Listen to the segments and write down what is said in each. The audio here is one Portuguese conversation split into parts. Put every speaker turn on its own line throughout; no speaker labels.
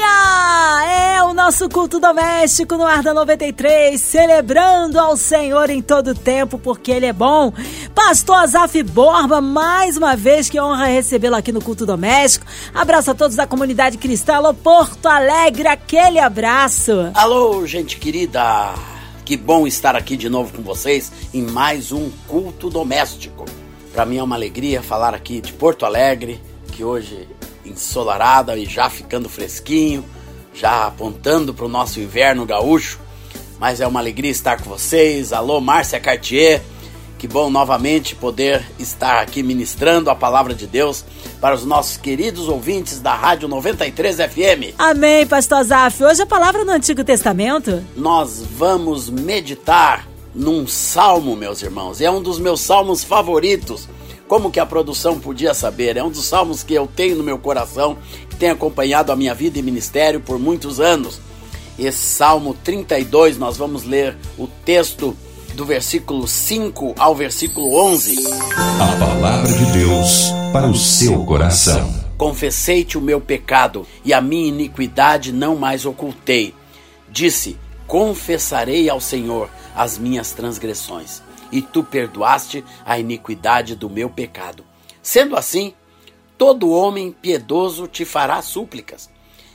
É o nosso culto doméstico no Ar da 93, celebrando ao Senhor em todo tempo, porque Ele é bom. Pastor Azaf Borba, mais uma vez, que honra recebê-lo aqui no culto doméstico. Abraço a todos da comunidade cristã, alô Porto Alegre, aquele abraço.
Alô, gente querida! Que bom estar aqui de novo com vocês em mais um culto doméstico. Para mim é uma alegria falar aqui de Porto Alegre, que hoje ensolarada e já ficando fresquinho, já apontando para o nosso inverno gaúcho. Mas é uma alegria estar com vocês. Alô, Márcia Cartier. Que bom novamente poder estar aqui ministrando a palavra de Deus para os nossos queridos ouvintes da Rádio 93 FM.
Amém, Pastor Zaf. Hoje a palavra no Antigo Testamento.
Nós vamos meditar num salmo, meus irmãos. É um dos meus salmos favoritos. Como que a produção podia saber? É um dos salmos que eu tenho no meu coração, que tem acompanhado a minha vida e ministério por muitos anos. Esse Salmo 32, nós vamos ler o texto do versículo 5 ao versículo 11.
A palavra de Deus para o seu coração.
Confessei-te o meu pecado e a minha iniquidade não mais ocultei. Disse: Confessarei ao Senhor as minhas transgressões e tu perdoaste a iniquidade do meu pecado. Sendo assim, todo homem piedoso te fará súplicas,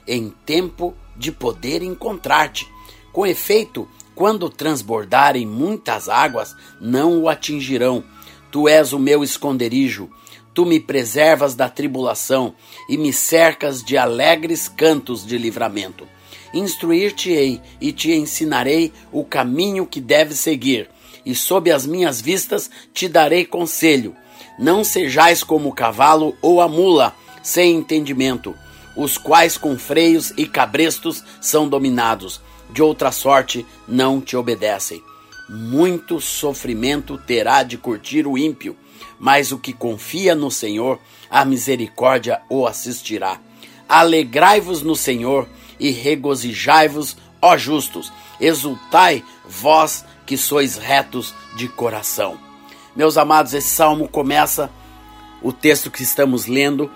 em tempo de poder encontrar-te. Com efeito, quando transbordarem muitas águas, não o atingirão. Tu és o meu esconderijo, tu me preservas da tribulação e me cercas de alegres cantos de livramento. Instruir-te-ei e te ensinarei o caminho que deves seguir e sob as minhas vistas te darei conselho. Não sejais como o cavalo ou a mula, sem entendimento, os quais com freios e cabrestos são dominados, de outra sorte não te obedecem. Muito sofrimento terá de curtir o ímpio, mas o que confia no Senhor, a misericórdia o assistirá. Alegrai-vos no Senhor e regozijai-vos, ó justos, exultai, vós que sois retos de coração. Meus amados, esse salmo começa, o texto que estamos lendo,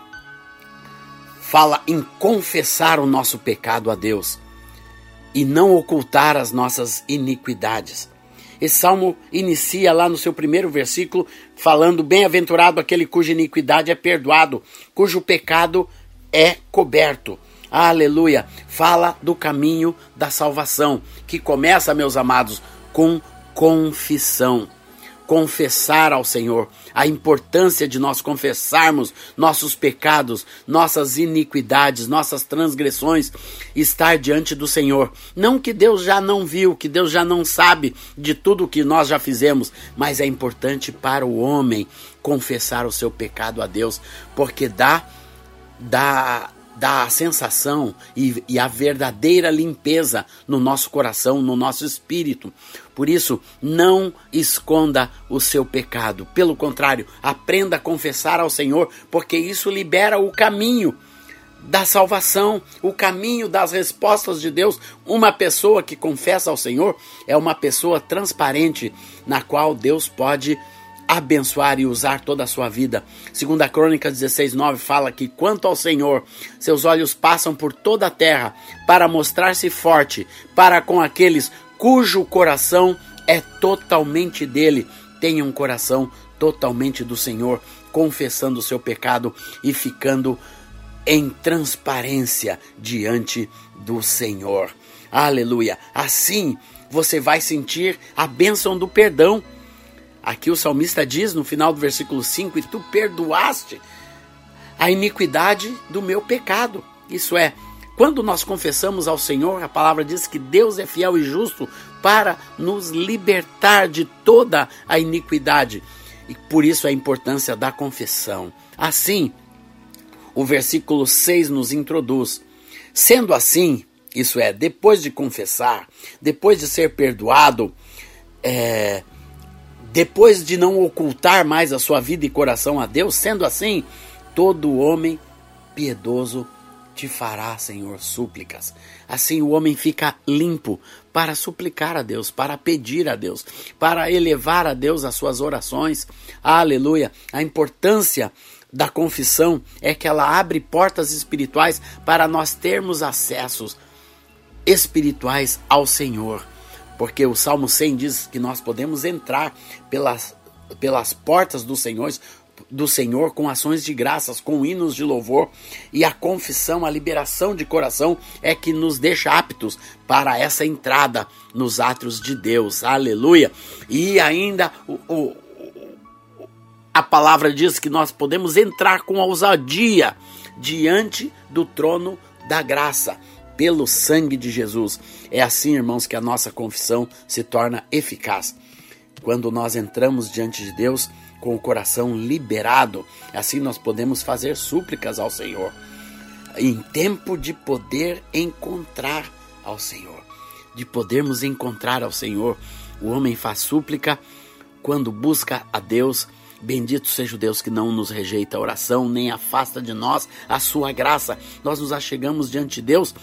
fala em confessar o nosso pecado a Deus e não ocultar as nossas iniquidades. Esse salmo inicia lá no seu primeiro versículo falando: Bem-aventurado aquele cuja iniquidade é perdoado, cujo pecado é coberto. Aleluia! Fala do caminho da salvação, que começa, meus amados, com confissão. Confessar ao Senhor a importância de nós confessarmos nossos pecados, nossas iniquidades, nossas transgressões, estar diante do Senhor. Não que Deus já não viu, que Deus já não sabe de tudo que nós já fizemos, mas é importante para o homem confessar o seu pecado a Deus, porque dá dá dá a sensação e, e, a verdadeira limpeza no nosso coração, no nosso espírito. Por isso, não esconda o seu pecado. Pelo contrário, aprenda a confessar ao Senhor, porque isso libera o caminho da salvação, o caminho das respostas de Deus. Uma pessoa que confessa ao Senhor é uma pessoa transparente, na qual Deus pode abençoar e usar toda a sua vida. Segundo a Crônica 16:9 fala que quanto ao Senhor, seus olhos passam por toda a terra para mostrar-se forte para com aqueles cujo coração é totalmente dele. Tenha um coração totalmente do Senhor, confessando o seu pecado e ficando em transparência diante do Senhor. Aleluia. Assim você vai sentir a bênção do perdão Aqui o salmista diz no final do versículo 5: E tu perdoaste a iniquidade do meu pecado. Isso é, quando nós confessamos ao Senhor, a palavra diz que Deus é fiel e justo para nos libertar de toda a iniquidade. E por isso a importância da confissão. Assim, o versículo 6 nos introduz. Sendo assim, isso é, depois de confessar, depois de ser perdoado, é, depois de não ocultar mais a sua vida e coração a Deus, sendo assim, todo homem piedoso te fará, Senhor, súplicas. Assim o homem fica limpo para suplicar a Deus, para pedir a Deus, para elevar a Deus as suas orações. Aleluia! A importância da confissão é que ela abre portas espirituais para nós termos acessos espirituais ao Senhor. Porque o Salmo 100 diz que nós podemos entrar pelas, pelas portas do Senhor, do Senhor com ações de graças, com hinos de louvor, e a confissão, a liberação de coração é que nos deixa aptos para essa entrada nos átrios de Deus. Aleluia! E ainda o, o, a palavra diz que nós podemos entrar com ousadia diante do trono da graça pelo sangue de Jesus. É assim, irmãos, que a nossa confissão se torna eficaz. Quando nós entramos diante de Deus com o coração liberado, assim nós podemos fazer súplicas ao Senhor. Em tempo de poder encontrar ao Senhor, de podermos encontrar ao Senhor, o homem faz súplica quando busca a Deus Bendito seja o Deus que não nos rejeita a oração, nem afasta de nós a sua graça. Nós nos achegamos diante de Deus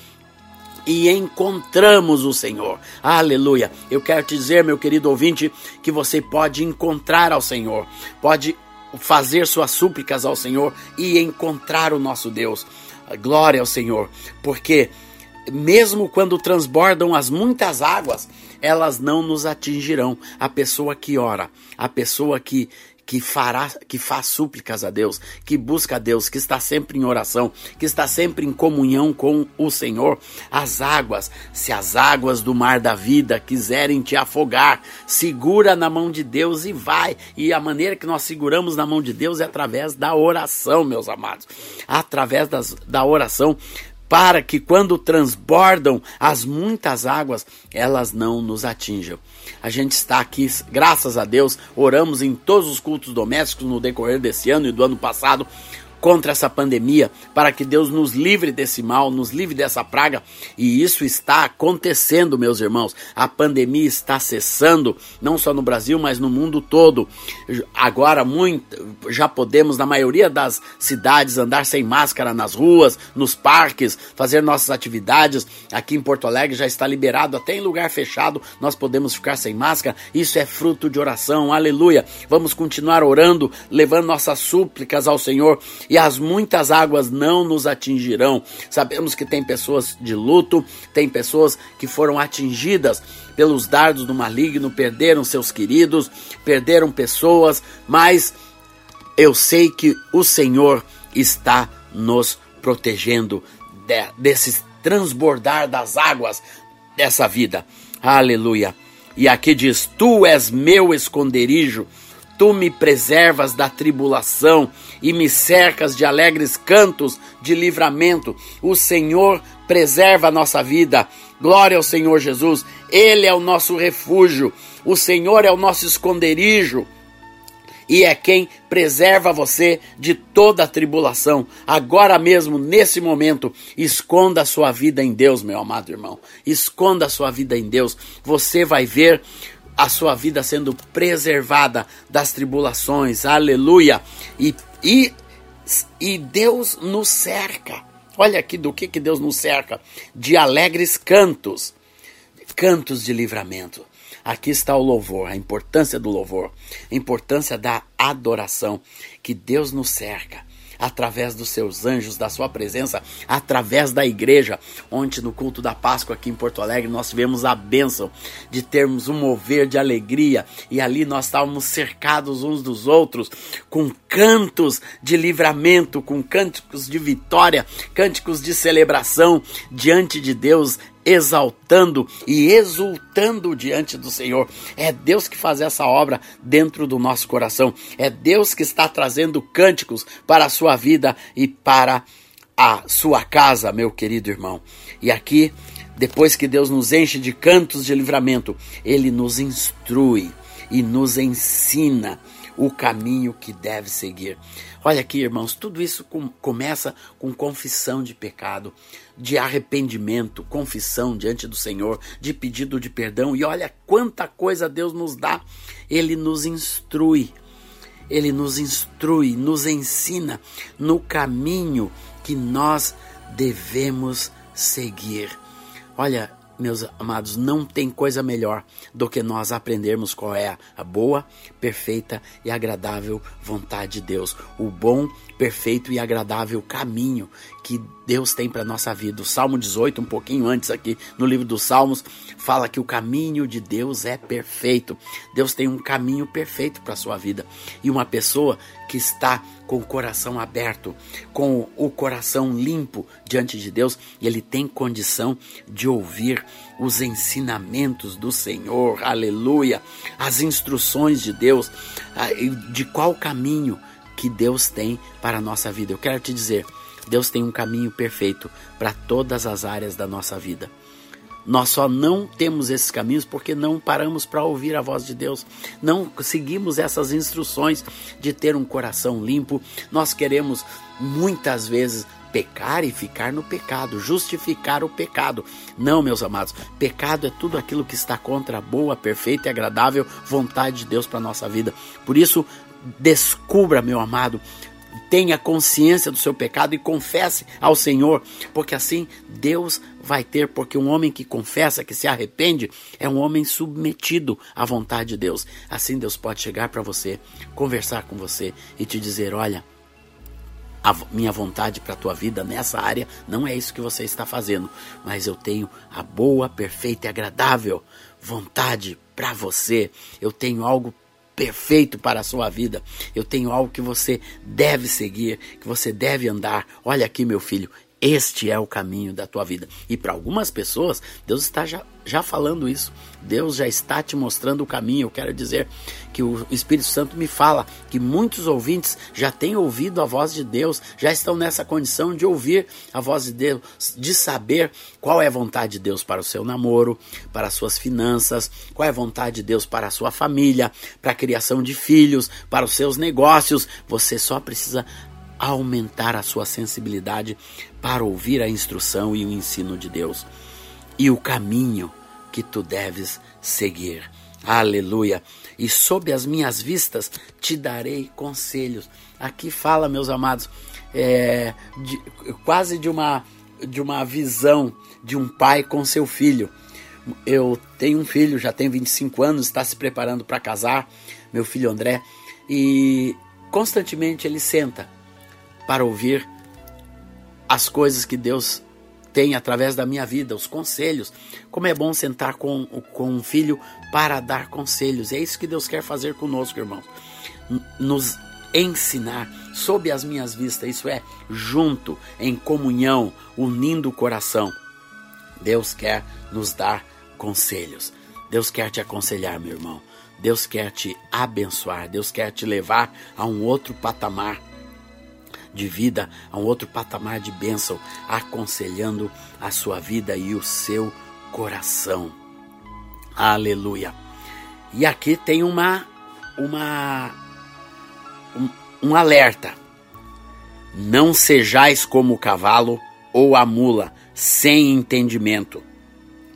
e encontramos o Senhor. Aleluia. Eu quero te dizer, meu querido ouvinte, que você pode encontrar ao Senhor, pode fazer suas súplicas ao Senhor e encontrar o nosso Deus. Glória ao Senhor, porque mesmo quando transbordam as muitas águas, elas não nos atingirão. A pessoa que ora, a pessoa que que fará, que faz súplicas a Deus, que busca a Deus, que está sempre em oração, que está sempre em comunhão com o Senhor. As águas, se as águas do mar da vida quiserem te afogar, segura na mão de Deus e vai. E a maneira que nós seguramos na mão de Deus é através da oração, meus amados. Através das, da oração para que quando transbordam as muitas águas, elas não nos atinjam. A gente está aqui, graças a Deus, oramos em todos os cultos domésticos no decorrer desse ano e do ano passado contra essa pandemia, para que Deus nos livre desse mal, nos livre dessa praga. E isso está acontecendo, meus irmãos. A pandemia está cessando, não só no Brasil, mas no mundo todo. Agora, muito, já podemos, na maioria das cidades, andar sem máscara nas ruas, nos parques, fazer nossas atividades. Aqui em Porto Alegre já está liberado, até em lugar fechado, nós podemos ficar sem máscara. Isso é fruto de oração, aleluia. Vamos continuar orando, levando nossas súplicas ao Senhor e as muitas águas não nos atingirão. Sabemos que tem pessoas de luto, tem pessoas que foram atingidas pelos dardos do maligno, perderam seus queridos, perderam pessoas, mas eu sei que o Senhor está nos protegendo de, desse transbordar das águas dessa vida. Aleluia. E aqui diz: Tu és meu esconderijo Tu me preservas da tribulação e me cercas de alegres cantos de livramento. O Senhor preserva a nossa vida. Glória ao Senhor Jesus. Ele é o nosso refúgio. O Senhor é o nosso esconderijo. E é quem preserva você de toda a tribulação. Agora mesmo, nesse momento, esconda a sua vida em Deus, meu amado irmão. Esconda a sua vida em Deus. Você vai ver a sua vida sendo preservada das tribulações, aleluia. E, e, e Deus nos cerca. Olha aqui do que, que Deus nos cerca: de alegres cantos, cantos de livramento. Aqui está o louvor, a importância do louvor, a importância da adoração, que Deus nos cerca através dos seus anjos, da sua presença, através da igreja. Ontem, no culto da Páscoa aqui em Porto Alegre, nós tivemos a bênção de termos um mover de alegria e ali nós estávamos cercados uns dos outros com cantos de livramento, com cânticos de vitória, cânticos de celebração diante de Deus exaltando e exultando diante do Senhor. É Deus que faz essa obra dentro do nosso coração. É Deus que está trazendo cânticos para a sua vida e para a sua casa, meu querido irmão. E aqui, depois que Deus nos enche de cantos de livramento, ele nos instrui e nos ensina o caminho que deve seguir. Olha aqui, irmãos, tudo isso com, começa com confissão de pecado, de arrependimento, confissão diante do Senhor, de pedido de perdão. E olha quanta coisa Deus nos dá. Ele nos instrui, ele nos instrui, nos ensina no caminho que nós devemos seguir. Olha, meus amados, não tem coisa melhor do que nós aprendermos qual é a boa, perfeita e agradável vontade de Deus, o bom, perfeito e agradável caminho que Deus tem para nossa vida. O Salmo 18, um pouquinho antes aqui no livro dos Salmos, fala que o caminho de Deus é perfeito. Deus tem um caminho perfeito para sua vida. E uma pessoa que está com o coração aberto, com o coração limpo diante de Deus, ele tem condição de ouvir os ensinamentos do Senhor, aleluia, as instruções de Deus, ah, de qual caminho que Deus tem para a nossa vida. Eu quero te dizer, Deus tem um caminho perfeito para todas as áreas da nossa vida. Nós só não temos esses caminhos porque não paramos para ouvir a voz de Deus, não seguimos essas instruções de ter um coração limpo. Nós queremos muitas vezes pecar e ficar no pecado, justificar o pecado. Não, meus amados, pecado é tudo aquilo que está contra a boa, perfeita e agradável vontade de Deus para nossa vida. Por isso, descubra, meu amado, tenha consciência do seu pecado e confesse ao Senhor, porque assim Deus vai ter, porque um homem que confessa, que se arrepende, é um homem submetido à vontade de Deus. Assim Deus pode chegar para você, conversar com você e te dizer: olha, a minha vontade para a tua vida nessa área não é isso que você está fazendo, mas eu tenho a boa, perfeita e agradável vontade para você. Eu tenho algo perfeito para a sua vida. Eu tenho algo que você deve seguir, que você deve andar. Olha aqui, meu filho, este é o caminho da tua vida. E para algumas pessoas, Deus está já, já falando isso. Deus já está te mostrando o caminho. Eu quero dizer que o Espírito Santo me fala que muitos ouvintes já têm ouvido a voz de Deus, já estão nessa condição de ouvir a voz de Deus, de saber qual é a vontade de Deus para o seu namoro, para as suas finanças, qual é a vontade de Deus para a sua família, para a criação de filhos, para os seus negócios. Você só precisa aumentar a sua sensibilidade para ouvir a instrução e o ensino de Deus e o caminho que tu deves seguir. Aleluia. E sob as minhas vistas te darei conselhos. Aqui fala, meus amados, é, de, quase de uma, de uma visão de um pai com seu filho. Eu tenho um filho, já tem 25 anos, está se preparando para casar, meu filho André, e constantemente ele senta para ouvir as coisas que Deus tem através da minha vida, os conselhos. Como é bom sentar com, com um filho para dar conselhos. É isso que Deus quer fazer conosco, irmãos. Nos ensinar sob as minhas vistas, isso é, junto, em comunhão, unindo o coração. Deus quer nos dar conselhos. Deus quer te aconselhar, meu irmão. Deus quer te abençoar. Deus quer te levar a um outro patamar de vida, a um outro patamar de bênção, aconselhando a sua vida e o seu coração. Aleluia. E aqui tem uma uma um, um alerta. Não sejais como o cavalo ou a mula, sem entendimento,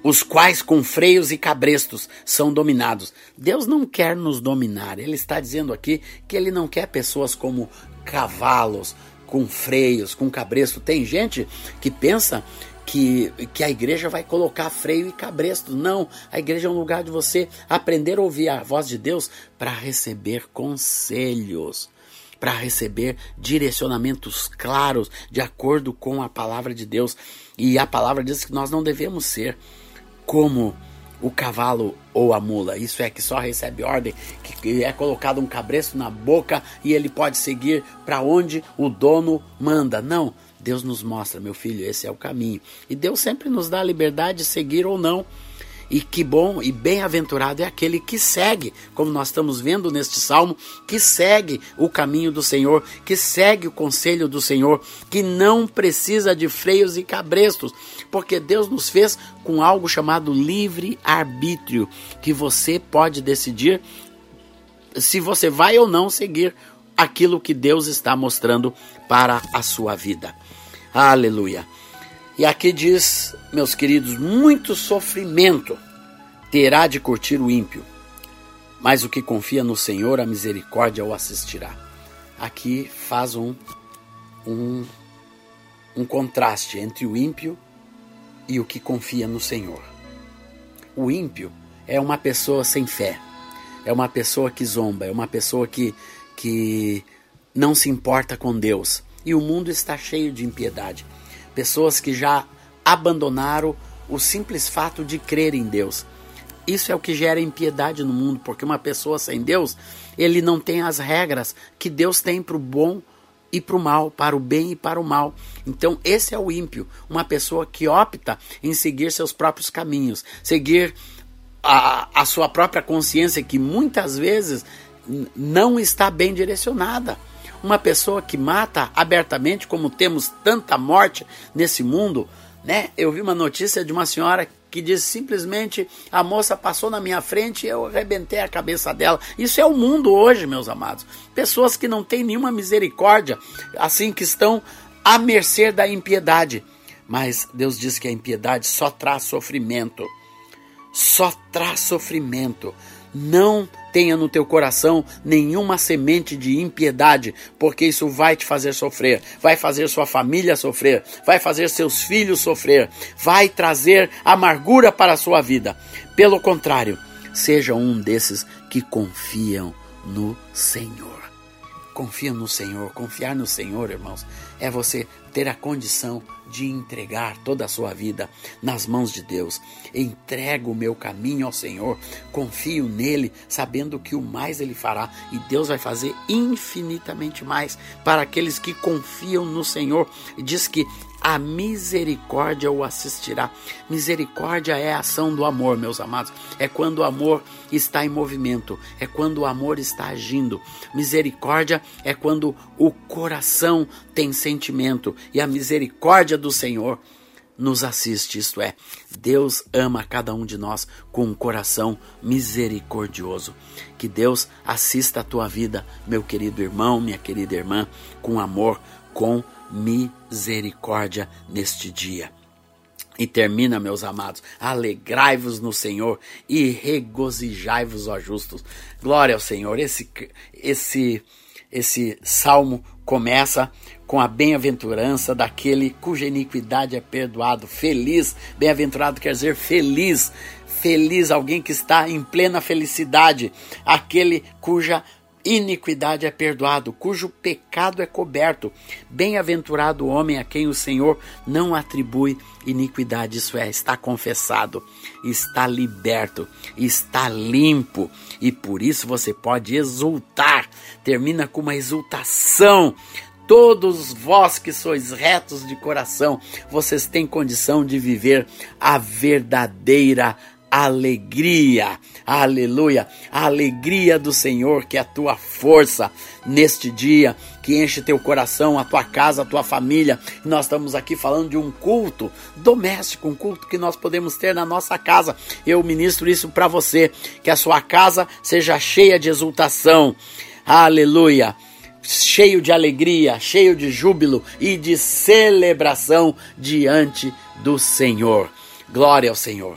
os quais com freios e cabrestos são dominados. Deus não quer nos dominar. Ele está dizendo aqui que ele não quer pessoas como cavalos, com freios, com cabresto. Tem gente que pensa que, que a igreja vai colocar freio e cabresto. Não, a igreja é um lugar de você aprender a ouvir a voz de Deus para receber conselhos, para receber direcionamentos claros de acordo com a palavra de Deus. E a palavra diz que nós não devemos ser como o cavalo ou a mula. Isso é que só recebe ordem, que é colocado um cabresto na boca e ele pode seguir para onde o dono manda. Não, Deus nos mostra, meu filho, esse é o caminho. E Deus sempre nos dá a liberdade de seguir ou não. E que bom e bem-aventurado é aquele que segue, como nós estamos vendo neste salmo, que segue o caminho do Senhor, que segue o conselho do Senhor, que não precisa de freios e cabrestos, porque Deus nos fez com algo chamado livre-arbítrio, que você pode decidir se você vai ou não seguir aquilo que Deus está mostrando para a sua vida. Aleluia. E aqui diz, meus queridos, muito sofrimento terá de curtir o ímpio, mas o que confia no Senhor, a misericórdia o assistirá. Aqui faz um, um um contraste entre o ímpio e o que confia no Senhor. O ímpio é uma pessoa sem fé, é uma pessoa que zomba, é uma pessoa que, que não se importa com Deus. E o mundo está cheio de impiedade. Pessoas que já abandonaram o simples fato de crer em Deus. Isso é o que gera impiedade no mundo, porque uma pessoa sem Deus, ele não tem as regras que Deus tem para o bom e para o mal, para o bem e para o mal. Então, esse é o ímpio, uma pessoa que opta em seguir seus próprios caminhos, seguir a, a sua própria consciência, que muitas vezes não está bem direcionada. Uma pessoa que mata abertamente, como temos tanta morte nesse mundo, né? Eu vi uma notícia de uma senhora que diz simplesmente a moça passou na minha frente e eu arrebentei a cabeça dela. Isso é o mundo hoje, meus amados. Pessoas que não têm nenhuma misericórdia, assim que estão à mercê da impiedade. Mas Deus diz que a impiedade só traz sofrimento. Só traz sofrimento. Não tenha no teu coração nenhuma semente de impiedade, porque isso vai te fazer sofrer, vai fazer sua família sofrer, vai fazer seus filhos sofrer, vai trazer amargura para a sua vida. Pelo contrário, seja um desses que confiam no Senhor. Confia no Senhor, confiar no Senhor, irmãos, é você ter a condição de entregar toda a sua vida nas mãos de Deus. Entrego o meu caminho ao Senhor, confio nele, sabendo que o mais ele fará e Deus vai fazer infinitamente mais para aqueles que confiam no Senhor. Diz que a misericórdia o assistirá. Misericórdia é a ação do amor, meus amados. É quando o amor está em movimento, é quando o amor está agindo. Misericórdia é quando o coração tem sentimento e a misericórdia do Senhor nos assiste, isto é, Deus ama cada um de nós com um coração misericordioso. Que Deus assista a tua vida, meu querido irmão, minha querida irmã, com amor, com misericórdia neste dia. E termina, meus amados, alegrai-vos no Senhor e regozijai-vos, ó justos. Glória ao Senhor. Esse, esse, esse salmo começa com a bem-aventurança daquele cuja iniquidade é perdoado. Feliz, bem-aventurado quer dizer feliz. Feliz, alguém que está em plena felicidade, aquele cuja iniquidade é perdoado, cujo pecado é coberto. Bem-aventurado o homem a quem o Senhor não atribui iniquidade, isso é, está confessado, está liberto, está limpo e por isso você pode exultar. Termina com uma exultação todos vós que sois retos de coração, vocês têm condição de viver a verdadeira alegria. Aleluia! A alegria do Senhor, que é a tua força neste dia, que enche teu coração, a tua casa, a tua família. Nós estamos aqui falando de um culto doméstico, um culto que nós podemos ter na nossa casa. Eu ministro isso para você, que a sua casa seja cheia de exultação. Aleluia! Cheio de alegria, cheio de júbilo e de celebração diante do Senhor. Glória ao Senhor.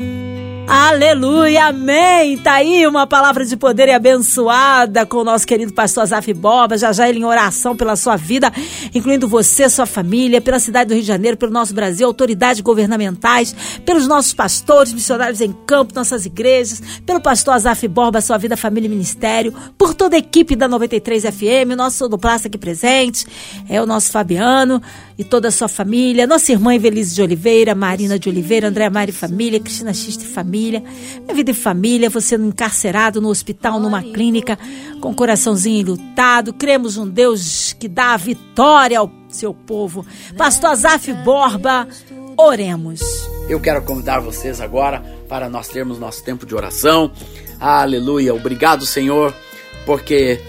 Aleluia, amém. Tá aí uma palavra de poder e abençoada com o nosso querido pastor Azaf Borba. Já já ele em oração pela sua vida, incluindo você, sua família, pela cidade do Rio de Janeiro, pelo nosso Brasil, autoridades governamentais, pelos nossos pastores, missionários em campo, nossas igrejas, pelo pastor Azaf Borba, sua vida, família e ministério, por toda a equipe da 93 FM, o nosso sonoplasta aqui presente, é o nosso Fabiano e toda a sua família, nossa irmã Evelise de Oliveira, Marina de Oliveira, André Mari Família, Cristina Xiste Família, minha vida e família, você encarcerado no hospital, numa clínica, com o coraçãozinho enlutado, cremos um Deus que dá a vitória ao seu povo. Pastor Azaf Borba, oremos.
Eu quero convidar vocês agora para nós termos nosso tempo de oração. Aleluia. Obrigado, Senhor, porque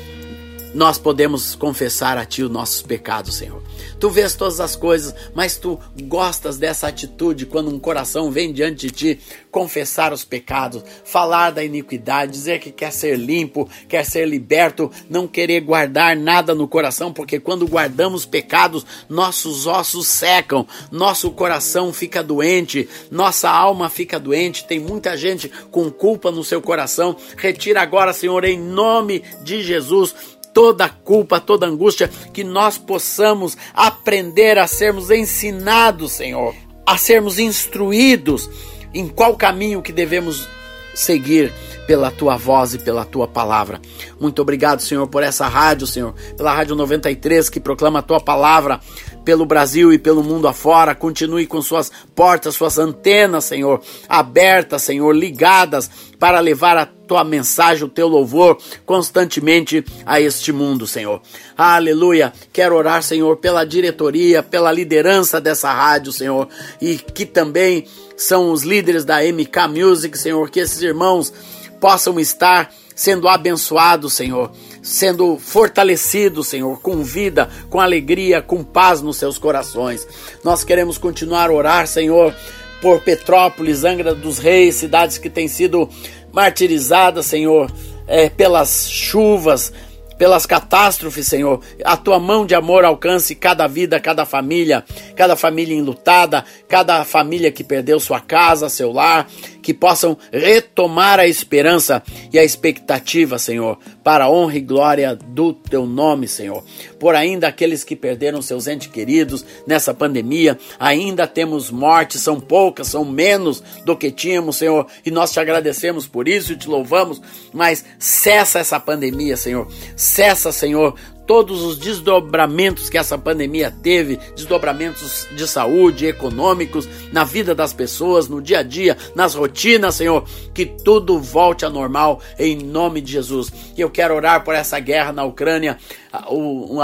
nós podemos confessar a Ti os nossos pecados, Senhor. Tu vês todas as coisas, mas tu gostas dessa atitude quando um coração vem diante de ti confessar os pecados, falar da iniquidade, dizer que quer ser limpo, quer ser liberto, não querer guardar nada no coração, porque quando guardamos pecados, nossos ossos secam, nosso coração fica doente, nossa alma fica doente. Tem muita gente com culpa no seu coração. Retira agora, Senhor, em nome de Jesus toda culpa, toda angústia, que nós possamos aprender a sermos ensinados, Senhor, a sermos instruídos em qual caminho que devemos seguir pela tua voz e pela tua palavra. Muito obrigado, Senhor, por essa rádio, Senhor, pela Rádio 93 que proclama a tua palavra pelo Brasil e pelo mundo afora. Continue com suas portas, suas antenas, Senhor, abertas, Senhor, ligadas para levar a tua mensagem, o teu louvor constantemente a este mundo, Senhor. Aleluia. Quero orar, Senhor, pela diretoria, pela liderança dessa rádio, Senhor, e que também são os líderes da MK Music, Senhor, que esses irmãos possam estar sendo abençoados, Senhor, sendo fortalecidos, Senhor, com vida, com alegria, com paz nos seus corações. Nós queremos continuar a orar, Senhor, por Petrópolis, Angra dos Reis, cidades que têm sido martirizadas, Senhor, é, pelas chuvas, pelas catástrofes, Senhor. A tua mão de amor alcance cada vida, cada família, cada família enlutada, cada família que perdeu sua casa, seu lar, que possam retomar a esperança e a expectativa, Senhor, para a honra e glória do teu nome, Senhor. Por ainda aqueles que perderam seus entes queridos nessa pandemia, ainda temos mortes, são poucas, são menos do que tínhamos, Senhor, e nós te agradecemos por isso e te louvamos, mas cessa essa pandemia, Senhor. Cessa, Senhor, todos os desdobramentos que essa pandemia teve, desdobramentos de saúde, econômicos, na vida das pessoas, no dia a dia, nas rotinas, Senhor, que tudo volte a normal em nome de Jesus. E eu quero orar por essa guerra na Ucrânia.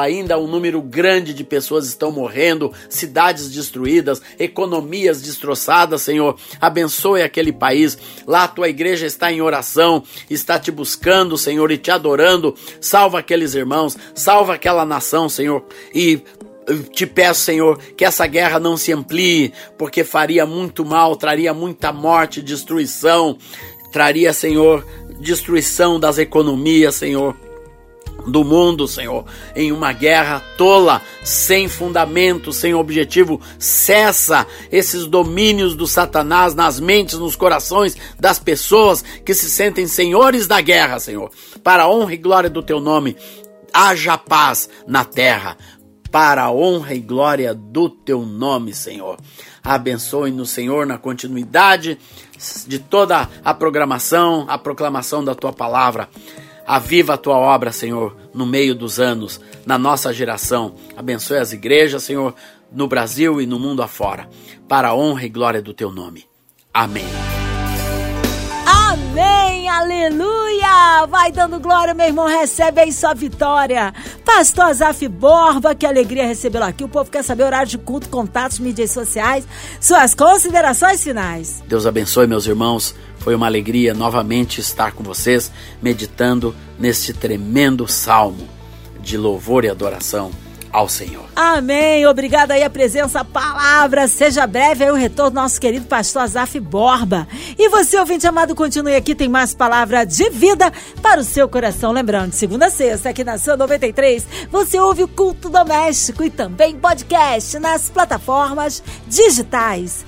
Ainda um número grande de pessoas estão morrendo, cidades destruídas, economias destroçadas, Senhor. Abençoe aquele país. Lá a tua igreja está em oração, está te buscando, Senhor, e te adorando. Salva aqueles irmãos, salva aquela nação, Senhor, e te peço, Senhor, que essa guerra não se amplie, porque faria muito mal, traria muita morte, destruição, traria, Senhor, destruição das economias, Senhor do mundo, Senhor, em uma guerra tola, sem fundamento, sem objetivo. Cessa esses domínios do Satanás nas mentes, nos corações das pessoas que se sentem senhores da guerra, Senhor. Para a honra e glória do teu nome, haja paz na terra, para a honra e glória do teu nome, Senhor. Abençoe-nos, Senhor, na continuidade de toda a programação, a proclamação da tua palavra. Aviva a tua obra, Senhor, no meio dos anos, na nossa geração. Abençoe as igrejas, Senhor, no Brasil e no mundo afora, para a honra e glória do teu nome. Amém.
Amém, aleluia! Vai dando glória, meu irmão, recebe aí sua vitória. Pastor Azaf Borba, que alegria recebê-lo aqui. O povo quer saber horário de culto, contatos, mídias sociais, suas considerações finais.
Deus abençoe, meus irmãos. Foi uma alegria novamente estar com vocês, meditando neste tremendo salmo de louvor e adoração ao Senhor.
Amém. Obrigada aí a presença, a palavra. Seja breve aí o retorno do nosso querido pastor Azaf Borba. E você, ouvinte amado, continue aqui, tem mais palavra de vida para o seu coração. Lembrando, segunda a sexta, aqui na Sua 93, você ouve o culto doméstico e também podcast nas plataformas digitais.